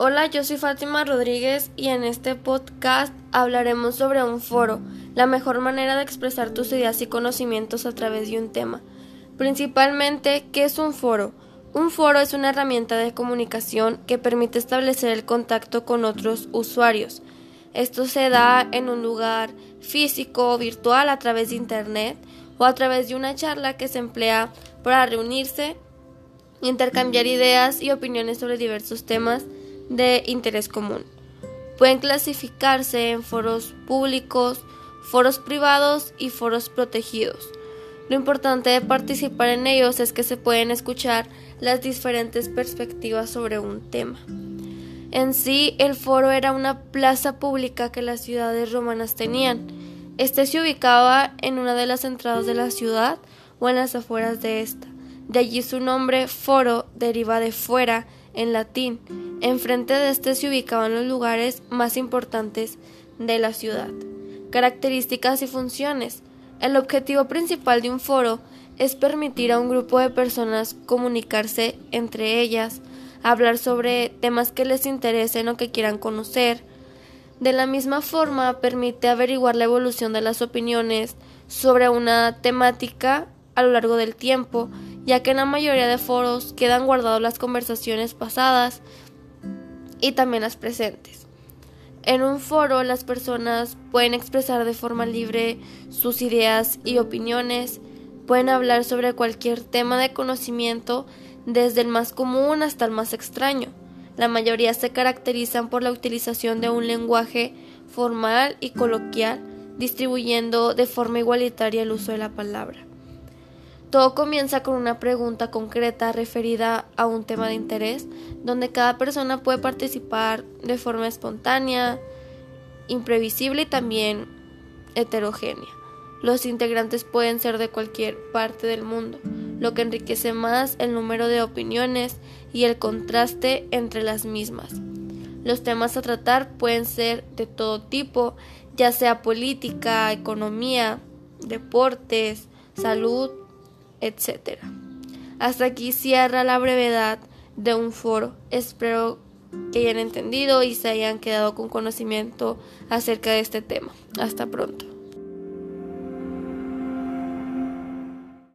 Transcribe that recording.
Hola, yo soy Fátima Rodríguez y en este podcast hablaremos sobre un foro, la mejor manera de expresar tus ideas y conocimientos a través de un tema. Principalmente, ¿qué es un foro? Un foro es una herramienta de comunicación que permite establecer el contacto con otros usuarios. Esto se da en un lugar físico o virtual a través de Internet o a través de una charla que se emplea para reunirse, intercambiar ideas y opiniones sobre diversos temas de interés común. Pueden clasificarse en foros públicos, foros privados y foros protegidos. Lo importante de participar en ellos es que se pueden escuchar las diferentes perspectivas sobre un tema. En sí, el foro era una plaza pública que las ciudades romanas tenían. Este se ubicaba en una de las entradas de la ciudad o en las afueras de esta. De allí su nombre foro deriva de fuera en latín. Enfrente de este se ubicaban los lugares más importantes de la ciudad. Características y funciones. El objetivo principal de un foro es permitir a un grupo de personas comunicarse entre ellas, hablar sobre temas que les interesen o que quieran conocer. De la misma forma, permite averiguar la evolución de las opiniones sobre una temática a lo largo del tiempo, ya que en la mayoría de foros quedan guardadas las conversaciones pasadas y también las presentes. En un foro las personas pueden expresar de forma libre sus ideas y opiniones, pueden hablar sobre cualquier tema de conocimiento, desde el más común hasta el más extraño. La mayoría se caracterizan por la utilización de un lenguaje formal y coloquial, distribuyendo de forma igualitaria el uso de la palabra. Todo comienza con una pregunta concreta referida a un tema de interés, donde cada persona puede participar de forma espontánea, imprevisible y también heterogénea. Los integrantes pueden ser de cualquier parte del mundo, lo que enriquece más el número de opiniones y el contraste entre las mismas. Los temas a tratar pueden ser de todo tipo, ya sea política, economía, deportes, salud, etc. Hasta aquí cierra la brevedad de un foro. Espero que hayan entendido y se hayan quedado con conocimiento acerca de este tema. Hasta pronto.